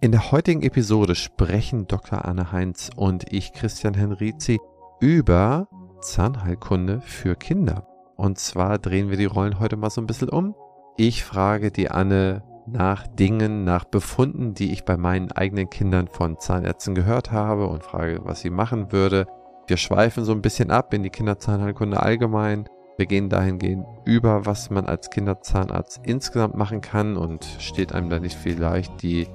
In der heutigen Episode sprechen Dr. Anne Heinz und ich, Christian Henrizi, über Zahnheilkunde für Kinder. Und zwar drehen wir die Rollen heute mal so ein bisschen um. Ich frage die Anne nach Dingen, nach Befunden, die ich bei meinen eigenen Kindern von Zahnärzten gehört habe und frage, was sie machen würde. Wir schweifen so ein bisschen ab in die Kinderzahnheilkunde allgemein. Wir gehen dahingehend über, was man als Kinderzahnarzt insgesamt machen kann und steht einem da nicht vielleicht die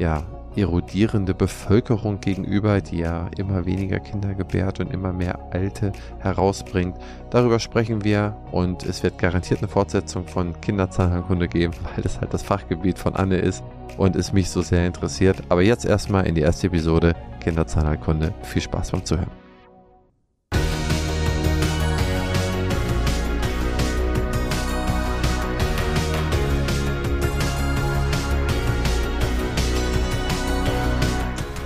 ja, erodierende Bevölkerung gegenüber, die ja immer weniger Kinder gebärt und immer mehr Alte herausbringt. Darüber sprechen wir und es wird garantiert eine Fortsetzung von Kinderzahnheilkunde geben, weil das halt das Fachgebiet von Anne ist und es mich so sehr interessiert. Aber jetzt erstmal in die erste Episode Kinderzahnheilkunde. Viel Spaß beim Zuhören.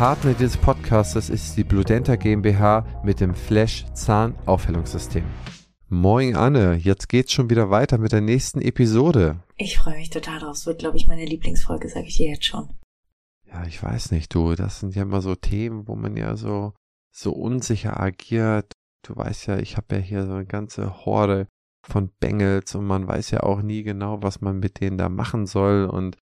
Partner dieses Podcasts ist die Bludenta GmbH mit dem Flash Zahnaufhellungssystem. Moin Anne, jetzt geht's schon wieder weiter mit der nächsten Episode. Ich freue mich total drauf. Es wird, glaube ich, meine Lieblingsfolge, sage ich dir jetzt schon. Ja, ich weiß nicht, du. Das sind ja immer so Themen, wo man ja so, so unsicher agiert. Du weißt ja, ich habe ja hier so eine ganze Horde von Bengels und man weiß ja auch nie genau, was man mit denen da machen soll und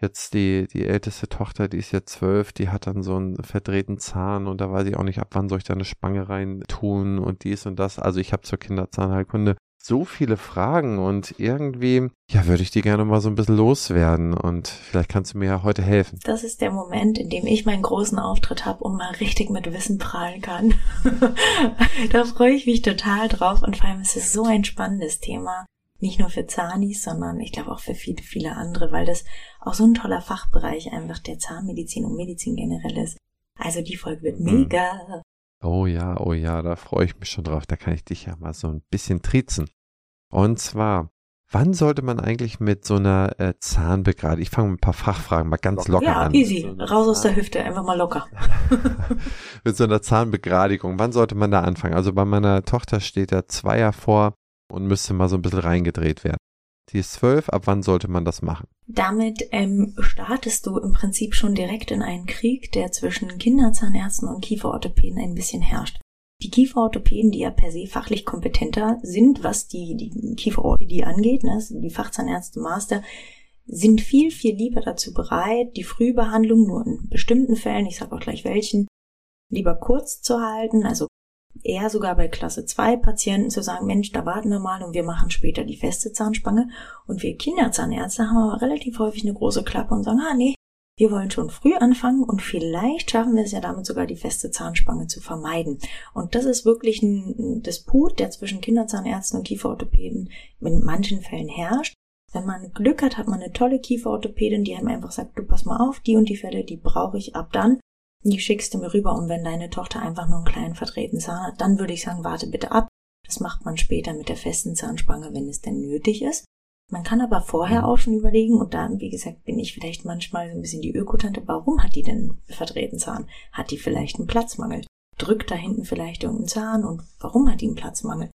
jetzt die, die älteste Tochter, die ist jetzt zwölf, die hat dann so einen verdrehten Zahn und da weiß ich auch nicht, ab wann soll ich da eine Spange rein tun und dies und das. Also ich habe zur Kinderzahnheilkunde so viele Fragen und irgendwie, ja, würde ich die gerne mal so ein bisschen loswerden und vielleicht kannst du mir ja heute helfen. Das ist der Moment, in dem ich meinen großen Auftritt habe und mal richtig mit Wissen prahlen kann. da freue ich mich total drauf und vor allem ist es so ein spannendes Thema nicht nur für Zahnis, sondern ich glaube auch für viele, viele andere, weil das auch so ein toller Fachbereich einfach der Zahnmedizin und Medizin generell ist. Also die Folge wird mhm. mega. Oh ja, oh ja, da freue ich mich schon drauf. Da kann ich dich ja mal so ein bisschen trizen. Und zwar, wann sollte man eigentlich mit so einer äh, Zahnbegradigung, ich fange mit ein paar Fachfragen mal ganz locker ja, an. Ja, easy, so raus aus der Hüfte, einfach mal locker. mit so einer Zahnbegradigung, wann sollte man da anfangen? Also bei meiner Tochter steht da Zweier vor und müsste mal so ein bisschen reingedreht werden. Sie ist zwölf, ab wann sollte man das machen? Damit ähm, startest du im Prinzip schon direkt in einen Krieg, der zwischen Kinderzahnärzten und Kieferorthopäden ein bisschen herrscht. Die Kieferorthopäden, die ja per se fachlich kompetenter sind, was die, die Kieferorthopädie angeht, ne, die Fachzahnärzte Master, sind viel, viel lieber dazu bereit, die Frühbehandlung nur in bestimmten Fällen, ich sage auch gleich welchen, lieber kurz zu halten, also eher sogar bei Klasse 2 Patienten zu sagen, Mensch, da warten wir mal und wir machen später die feste Zahnspange. Und wir Kinderzahnärzte haben aber relativ häufig eine große Klappe und sagen, ah nee, wir wollen schon früh anfangen und vielleicht schaffen wir es ja damit sogar die feste Zahnspange zu vermeiden. Und das ist wirklich ein Disput, der zwischen Kinderzahnärzten und Kieferorthopäden in manchen Fällen herrscht. Wenn man Glück hat, hat man eine tolle Kieferorthopädin, die einem einfach sagt, du pass mal auf, die und die Fälle, die brauche ich ab dann die schickst du mir rüber und wenn deine Tochter einfach nur einen kleinen verdrehten Zahn hat, dann würde ich sagen, warte bitte ab. Das macht man später mit der festen Zahnspange, wenn es denn nötig ist. Man kann aber vorher mhm. auch schon überlegen, und da, wie gesagt, bin ich vielleicht manchmal so ein bisschen die Ökotante, warum hat die denn verdrehten Zahn? Hat die vielleicht einen Platzmangel? Drückt da hinten vielleicht irgendein Zahn und warum hat die einen Platzmangel?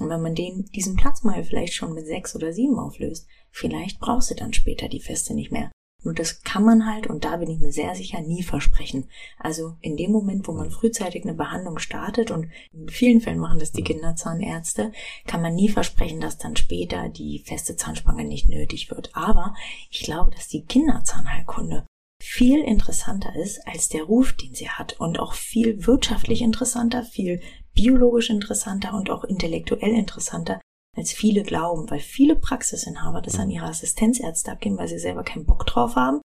Und wenn man den, diesen Platzmangel vielleicht schon mit sechs oder sieben auflöst, vielleicht brauchst du dann später die Feste nicht mehr. Nur das kann man halt, und da bin ich mir sehr sicher, nie versprechen. Also in dem Moment, wo man frühzeitig eine Behandlung startet, und in vielen Fällen machen das die Kinderzahnärzte, kann man nie versprechen, dass dann später die feste Zahnspange nicht nötig wird. Aber ich glaube, dass die Kinderzahnheilkunde viel interessanter ist als der Ruf, den sie hat und auch viel wirtschaftlich interessanter, viel biologisch interessanter und auch intellektuell interessanter als viele glauben, weil viele Praxisinhaber das an ihre Assistenzärzte abgeben, weil sie selber keinen Bock drauf haben.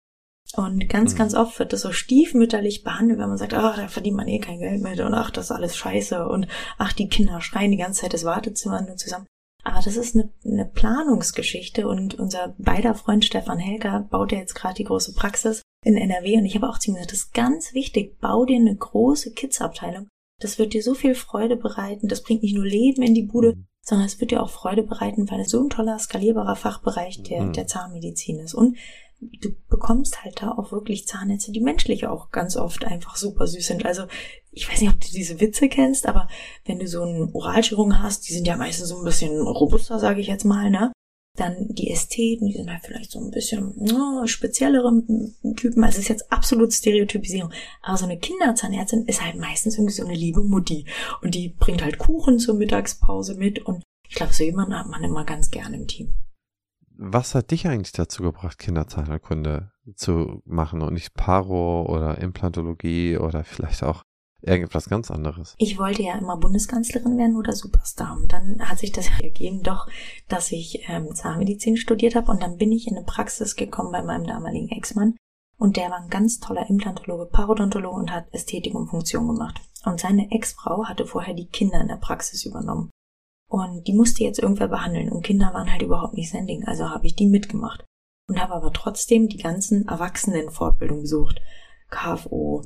Und ganz, mhm. ganz oft wird das so stiefmütterlich behandelt, wenn man sagt, ach, da verdient man eh kein Geld mit und ach, das ist alles scheiße und ach, die Kinder schreien die ganze Zeit das Wartezimmer nur zusammen. Aber das ist eine, eine Planungsgeschichte und unser beider Freund Stefan Helger baut ja jetzt gerade die große Praxis in NRW und ich habe auch zu ihm gesagt, das ist ganz wichtig, bau dir eine große Kids-Abteilung. Das wird dir so viel Freude bereiten, das bringt nicht nur Leben in die Bude, mhm sondern es wird dir auch Freude bereiten, weil es so ein toller, skalierbarer Fachbereich der, mhm. der Zahnmedizin ist. Und du bekommst halt da auch wirklich Zahnärzte, die menschlich auch ganz oft einfach super süß sind. Also ich weiß nicht, ob du diese Witze kennst, aber wenn du so einen Oralchirurgen hast, die sind ja meistens so ein bisschen robuster, sage ich jetzt mal, ne? Dann die Ästheten, die sind halt vielleicht so ein bisschen oh, speziellere Typen. Also es ist jetzt absolut Stereotypisierung. Aber so eine Kinderzahnärztin ist halt meistens irgendwie so eine liebe Mutti. Und die bringt halt Kuchen zur Mittagspause mit. Und ich glaube, so jemanden hat man immer ganz gerne im Team. Was hat dich eigentlich dazu gebracht, Kinderzahnheilkunde zu machen und nicht Paro oder Implantologie oder vielleicht auch irgendwas ganz anderes. Ich wollte ja immer Bundeskanzlerin werden oder Superstar. Und dann hat sich das ergeben doch, dass ich ähm, Zahnmedizin studiert habe und dann bin ich in eine Praxis gekommen bei meinem damaligen Ex-Mann. Und der war ein ganz toller Implantologe, Parodontologe und hat Ästhetik und Funktion gemacht. Und seine Ex-Frau hatte vorher die Kinder in der Praxis übernommen. Und die musste jetzt irgendwer behandeln und Kinder waren halt überhaupt nicht sein Ding. Also habe ich die mitgemacht. Und habe aber trotzdem die ganzen Erwachsenen-Fortbildungen besucht. KFO,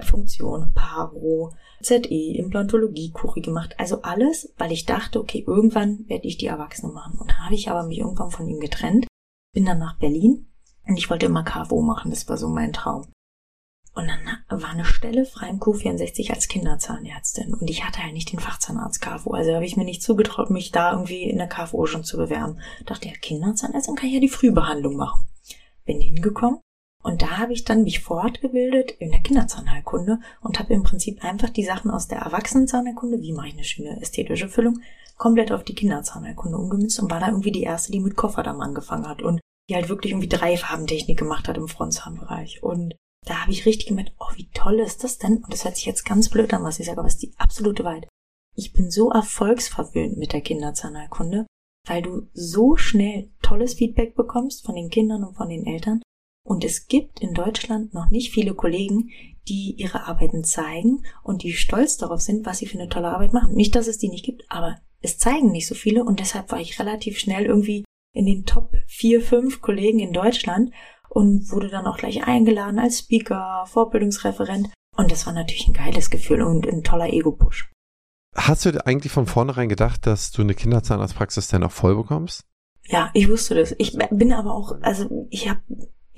Funktion, Paro, ZE, Implantologie, Kuri gemacht. Also alles, weil ich dachte, okay, irgendwann werde ich die Erwachsene machen. Und habe ich aber mich irgendwann von ihm getrennt, bin dann nach Berlin und ich wollte immer KFO machen, das war so mein Traum. Und dann war eine Stelle frei im Q64 als Kinderzahnärztin. Und ich hatte halt nicht den Fachzahnarzt KFO. Also habe ich mir nicht zugetraut, mich da irgendwie in der KFO schon zu bewerben. Dachte, ja, Kinderzahnärztin kann ich ja die Frühbehandlung machen. Bin hingekommen, und da habe ich dann mich fortgebildet in der Kinderzahnheilkunde und habe im Prinzip einfach die Sachen aus der Erwachsenenzahnheilkunde, wie mache ich eine schöne ästhetische Füllung, komplett auf die Kinderzahnheilkunde umgemünzt und war da irgendwie die erste, die mit Kofferdamm angefangen hat und die halt wirklich irgendwie drei Farbentechnik gemacht hat im Frontzahnbereich. Und da habe ich richtig gemerkt, oh, wie toll ist das denn? Und das hört sich jetzt ganz blöd an, was ich sage, aber es ist die absolute Wahrheit. Ich bin so erfolgsverwöhnt mit der Kinderzahnheilkunde, weil du so schnell tolles Feedback bekommst von den Kindern und von den Eltern und es gibt in Deutschland noch nicht viele Kollegen, die ihre Arbeiten zeigen und die stolz darauf sind, was sie für eine tolle Arbeit machen. Nicht, dass es die nicht gibt, aber es zeigen nicht so viele und deshalb war ich relativ schnell irgendwie in den Top 4, 5 Kollegen in Deutschland und wurde dann auch gleich eingeladen als Speaker, Vorbildungsreferent und das war natürlich ein geiles Gefühl und ein toller Ego-Push. Hast du eigentlich von vornherein gedacht, dass du eine Kinderzahnarztpraxis dann auch voll bekommst? Ja, ich wusste das. Ich bin aber auch, also ich habe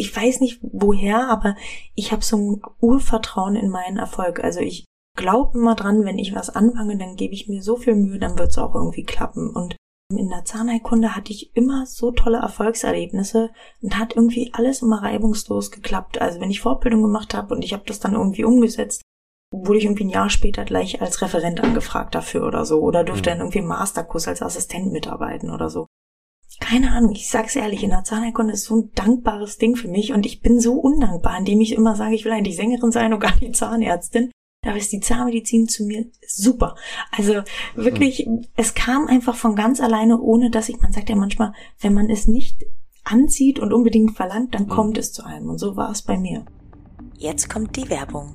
ich weiß nicht woher, aber ich habe so ein Urvertrauen in meinen Erfolg. Also ich glaube immer dran, wenn ich was anfange, dann gebe ich mir so viel Mühe, dann wird es auch irgendwie klappen. Und in der Zahnheilkunde hatte ich immer so tolle Erfolgserlebnisse und hat irgendwie alles immer reibungslos geklappt. Also wenn ich Fortbildung gemacht habe und ich habe das dann irgendwie umgesetzt, wurde ich irgendwie ein Jahr später gleich als Referent angefragt dafür oder so oder durfte mhm. dann irgendwie im Masterkurs als Assistent mitarbeiten oder so keine Ahnung, ich sag's ehrlich, in der Zahnheilkunde ist so ein dankbares Ding für mich und ich bin so undankbar, indem ich immer sage, ich will eigentlich Sängerin sein und gar nicht Zahnärztin. Da ist die Zahnmedizin zu mir super. Also wirklich, mhm. es kam einfach von ganz alleine, ohne dass ich, man sagt ja manchmal, wenn man es nicht anzieht und unbedingt verlangt, dann mhm. kommt es zu einem. Und so war es bei mir. Jetzt kommt die Werbung.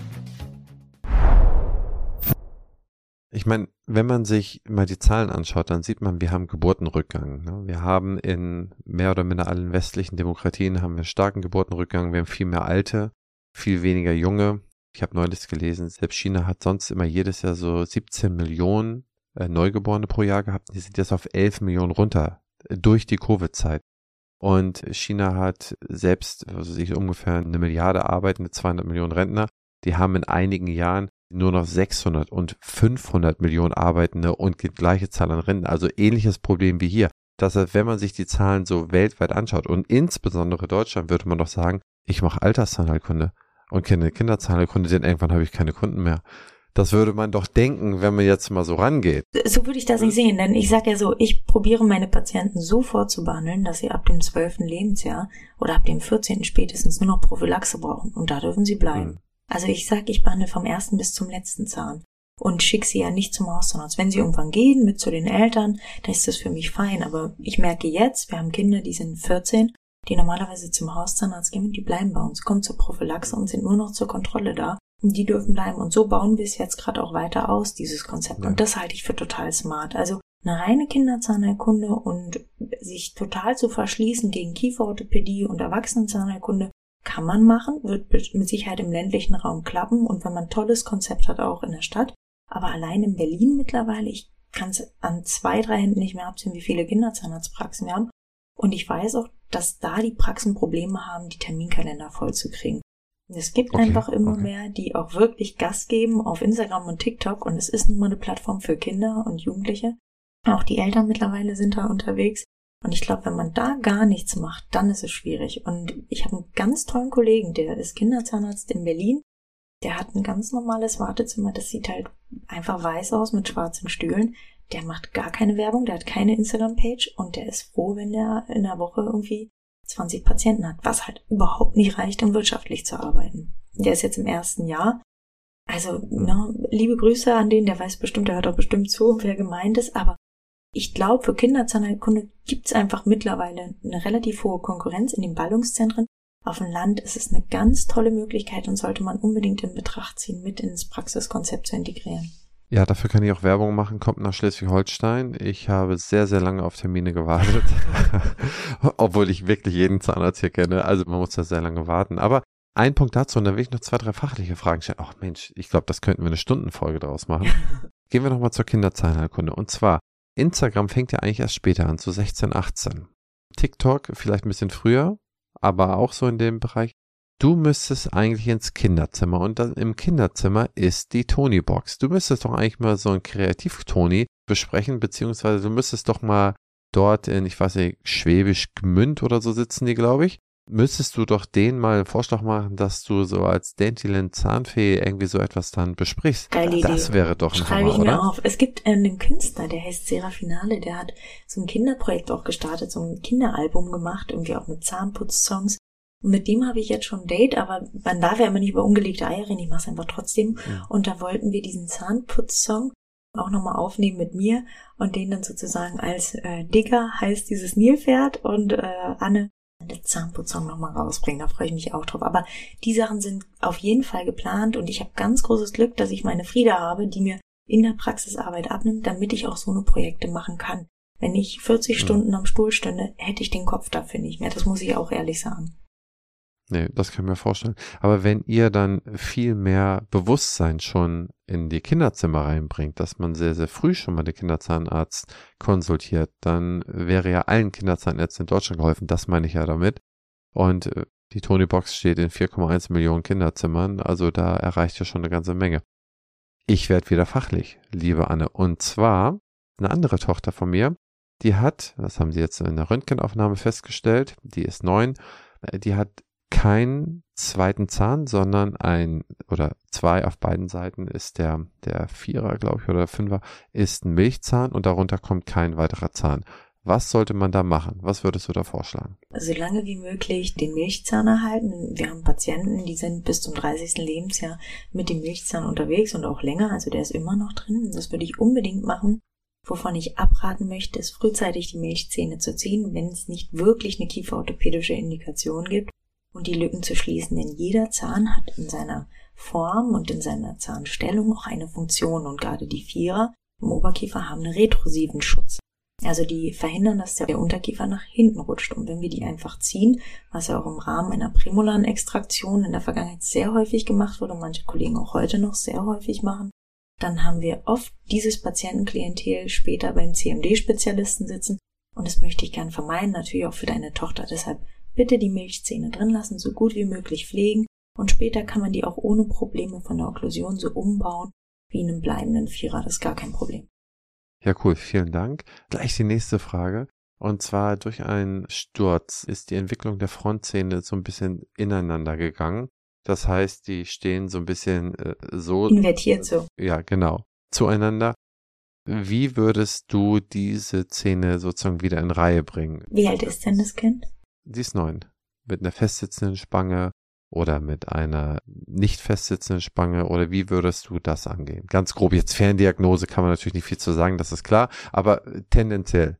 Ich meine, wenn man sich mal die Zahlen anschaut, dann sieht man, wir haben Geburtenrückgang. Ne? Wir haben in mehr oder minder allen westlichen Demokratien haben wir einen starken Geburtenrückgang. Wir haben viel mehr Alte, viel weniger Junge. Ich habe neulich gelesen, selbst China hat sonst immer jedes Jahr so 17 Millionen äh, Neugeborene pro Jahr gehabt. Die sind jetzt auf 11 Millionen runter äh, durch die Covid-Zeit. Und China hat selbst also sich ungefähr eine Milliarde arbeitende 200 Millionen Rentner. Die haben in einigen Jahren nur noch 600 und 500 Millionen Arbeitende und die gleiche Zahl an Renten. Also ähnliches Problem wie hier. Das heißt, wenn man sich die Zahlen so weltweit anschaut und insbesondere Deutschland, würde man doch sagen, ich mache Alterszahnheilkunde und kenne Kinderzahnheilkunde, denn irgendwann habe ich keine Kunden mehr. Das würde man doch denken, wenn man jetzt mal so rangeht. So würde ich das nicht sehen, denn ich sage ja so, ich probiere meine Patienten so vorzubehandeln, dass sie ab dem 12. Lebensjahr oder ab dem 14. spätestens nur noch Prophylaxe brauchen und da dürfen sie bleiben. Hm. Also ich sag, ich behandle vom ersten bis zum letzten Zahn und schicke sie ja nicht zum Hauszahnarzt. Wenn sie irgendwann gehen mit zu den Eltern, dann ist das für mich fein. Aber ich merke jetzt, wir haben Kinder, die sind 14, die normalerweise zum Hauszahnarzt gehen und die bleiben bei uns, kommen zur Prophylaxe und sind nur noch zur Kontrolle da. Und die dürfen bleiben. Und so bauen wir es jetzt gerade auch weiter aus, dieses Konzept. Und das halte ich für total smart. Also Eine reine Kinderzahnheilkunde und sich total zu verschließen gegen Kieferorthopädie und Erwachsenenzahnheilkunde kann man machen, wird mit Sicherheit im ländlichen Raum klappen und wenn man ein tolles Konzept hat, auch in der Stadt. Aber allein in Berlin mittlerweile, ich kann es an zwei, drei Händen nicht mehr absehen, wie viele Kinderzahnarztpraxen wir haben. Und ich weiß auch, dass da die Praxen Probleme haben, die Terminkalender vollzukriegen. Es gibt okay, einfach immer okay. mehr, die auch wirklich Gas geben auf Instagram und TikTok und es ist nun mal eine Plattform für Kinder und Jugendliche. Auch die Eltern mittlerweile sind da unterwegs. Und ich glaube, wenn man da gar nichts macht, dann ist es schwierig. Und ich habe einen ganz tollen Kollegen, der ist Kinderzahnarzt in Berlin. Der hat ein ganz normales Wartezimmer, das sieht halt einfach weiß aus mit schwarzen Stühlen. Der macht gar keine Werbung, der hat keine Instagram-Page und der ist froh, wenn der in der Woche irgendwie 20 Patienten hat, was halt überhaupt nicht reicht, um wirtschaftlich zu arbeiten. Der ist jetzt im ersten Jahr. Also, ne, liebe Grüße an den, der weiß bestimmt, der hört auch bestimmt zu, wer gemeint ist, aber ich glaube, für Kinderzahnheilkunde gibt es einfach mittlerweile eine relativ hohe Konkurrenz in den Ballungszentren. Auf dem Land ist es eine ganz tolle Möglichkeit und sollte man unbedingt in Betracht ziehen, mit ins Praxiskonzept zu integrieren. Ja, dafür kann ich auch Werbung machen. Kommt nach Schleswig-Holstein. Ich habe sehr, sehr lange auf Termine gewartet. Obwohl ich wirklich jeden Zahnarzt hier kenne. Also man muss da sehr lange warten. Aber ein Punkt dazu, und dann will ich noch zwei, drei fachliche Fragen stellen. Ach Mensch, ich glaube, das könnten wir eine Stundenfolge draus machen. Gehen wir nochmal zur Kinderzahnheilkunde. Und zwar, Instagram fängt ja eigentlich erst später an, zu 16, 18. TikTok vielleicht ein bisschen früher, aber auch so in dem Bereich. Du müsstest eigentlich ins Kinderzimmer und dann im Kinderzimmer ist die Tony-Box. Du müsstest doch eigentlich mal so ein Kreativ-Tony besprechen, beziehungsweise du müsstest doch mal dort in, ich weiß nicht, Schwäbisch Gmünd oder so sitzen die, glaube ich müsstest du doch denen mal einen Vorschlag machen, dass du so als Dentylin Zahnfee irgendwie so etwas dann besprichst. Geile Idee. Das wäre doch ein Schreibe Hammer, ich mir oder? auf. Es gibt einen Künstler, der heißt Serafinale, der hat so ein Kinderprojekt auch gestartet, so ein Kinderalbum gemacht, irgendwie auch mit Zahnputz-Songs. Und mit dem habe ich jetzt schon ein Date, aber man darf ja immer nicht über ungelegte Eier reden, ich mache es einfach trotzdem. Ja. Und da wollten wir diesen Zahnputz-Song auch nochmal aufnehmen mit mir und den dann sozusagen als äh, Digger heißt dieses Nilpferd und äh, Anne der Zahnputzsong nochmal rausbringen. Da freue ich mich auch drauf. Aber die Sachen sind auf jeden Fall geplant und ich habe ganz großes Glück, dass ich meine Frieda habe, die mir in der Praxisarbeit abnimmt, damit ich auch so eine Projekte machen kann. Wenn ich 40 mhm. Stunden am Stuhl stünde, hätte ich den Kopf dafür nicht mehr. Das muss ich auch ehrlich sagen. Nee, das kann ich mir vorstellen. Aber wenn ihr dann viel mehr Bewusstsein schon in die Kinderzimmer reinbringt, dass man sehr, sehr früh schon mal den Kinderzahnarzt konsultiert, dann wäre ja allen Kinderzahnärzten in Deutschland geholfen. Das meine ich ja damit. Und äh, die Tony-Box steht in 4,1 Millionen Kinderzimmern, also da erreicht ihr schon eine ganze Menge. Ich werde wieder fachlich, liebe Anne. Und zwar eine andere Tochter von mir, die hat, das haben sie jetzt in der Röntgenaufnahme festgestellt, die ist neun, äh, die hat keinen zweiten Zahn, sondern ein oder zwei auf beiden Seiten ist der, der Vierer, glaube ich, oder der Fünfer, ist ein Milchzahn und darunter kommt kein weiterer Zahn. Was sollte man da machen? Was würdest du da vorschlagen? So lange wie möglich den Milchzahn erhalten. Wir haben Patienten, die sind bis zum 30. Lebensjahr mit dem Milchzahn unterwegs und auch länger, also der ist immer noch drin. Das würde ich unbedingt machen. Wovon ich abraten möchte, ist frühzeitig die Milchzähne zu ziehen, wenn es nicht wirklich eine kieferorthopädische Indikation gibt und die Lücken zu schließen, denn jeder Zahn hat in seiner Form und in seiner Zahnstellung auch eine Funktion und gerade die Vierer im Oberkiefer haben einen retrosiven Schutz. Also die verhindern, dass der Unterkiefer nach hinten rutscht. Und wenn wir die einfach ziehen, was ja auch im Rahmen einer Prämolarextraktion in der Vergangenheit sehr häufig gemacht wurde, manche Kollegen auch heute noch sehr häufig machen, dann haben wir oft dieses Patientenklientel später beim CMD-Spezialisten sitzen. Und das möchte ich gern vermeiden, natürlich auch für deine Tochter. Deshalb Bitte die Milchzähne drin lassen, so gut wie möglich pflegen und später kann man die auch ohne Probleme von der Okklusion so umbauen wie in einem bleibenden Vierer. Das ist gar kein Problem. Ja, cool. Vielen Dank. Gleich die nächste Frage. Und zwar durch einen Sturz ist die Entwicklung der Frontzähne so ein bisschen ineinander gegangen. Das heißt, die stehen so ein bisschen äh, so. Invertiert so. Ja, genau. Zueinander. Wie würdest du diese Zähne sozusagen wieder in Reihe bringen? Wie alt ist denn das Kind? Die ist neun. Mit einer festsitzenden Spange oder mit einer nicht festsitzenden Spange oder wie würdest du das angehen? Ganz grob, jetzt Ferndiagnose kann man natürlich nicht viel zu sagen, das ist klar, aber tendenziell.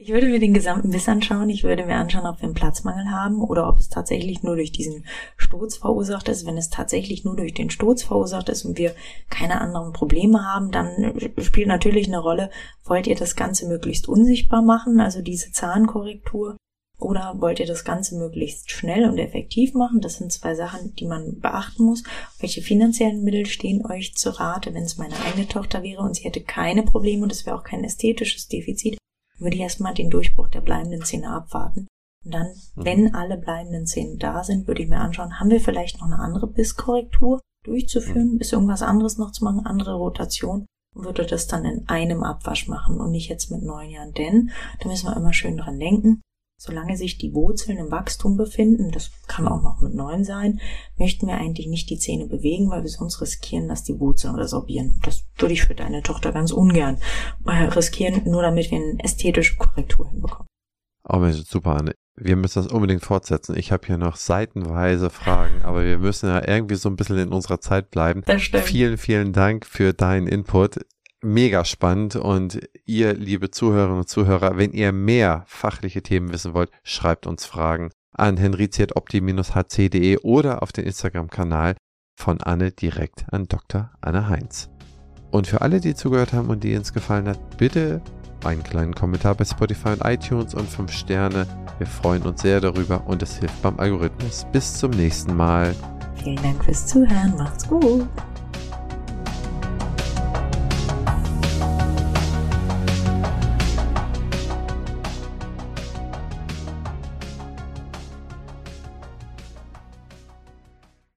Ich würde mir den gesamten Biss anschauen. Ich würde mir anschauen, ob wir einen Platzmangel haben oder ob es tatsächlich nur durch diesen Sturz verursacht ist. Wenn es tatsächlich nur durch den Sturz verursacht ist und wir keine anderen Probleme haben, dann spielt natürlich eine Rolle, wollt ihr das Ganze möglichst unsichtbar machen, also diese Zahnkorrektur, oder wollt ihr das Ganze möglichst schnell und effektiv machen? Das sind zwei Sachen, die man beachten muss. Welche finanziellen Mittel stehen euch zu Rate? Wenn es meine eigene Tochter wäre und sie hätte keine Probleme und es wäre auch kein ästhetisches Defizit, würde ich erstmal den Durchbruch der bleibenden Zähne abwarten. Und dann, mhm. wenn alle bleibenden Zähne da sind, würde ich mir anschauen, haben wir vielleicht noch eine andere Bisskorrektur durchzuführen, mhm. ist irgendwas anderes noch zu machen, andere Rotation und würde das dann in einem Abwasch machen und nicht jetzt mit neun Jahren. Denn da müssen wir immer schön dran denken, Solange sich die Wurzeln im Wachstum befinden, das kann auch noch mit neun sein, möchten wir eigentlich nicht die Zähne bewegen, weil wir sonst riskieren, dass die Wurzeln resorbieren. Das würde ich für deine Tochter ganz ungern äh, riskieren, nur damit wir eine ästhetische Korrektur hinbekommen. Oh Mensch, super, Anne. Wir müssen das unbedingt fortsetzen. Ich habe hier noch seitenweise Fragen, aber wir müssen ja irgendwie so ein bisschen in unserer Zeit bleiben. Das stimmt. Vielen, vielen Dank für deinen Input mega spannend und ihr, liebe Zuhörerinnen und Zuhörer, wenn ihr mehr fachliche Themen wissen wollt, schreibt uns Fragen an henriziatopti-hc.de oder auf den Instagram-Kanal von Anne direkt an Dr. Anne Heinz. Und für alle, die zugehört haben und die es gefallen hat, bitte einen kleinen Kommentar bei Spotify und iTunes und 5 Sterne. Wir freuen uns sehr darüber und es hilft beim Algorithmus. Bis zum nächsten Mal. Vielen Dank fürs Zuhören. Macht's gut.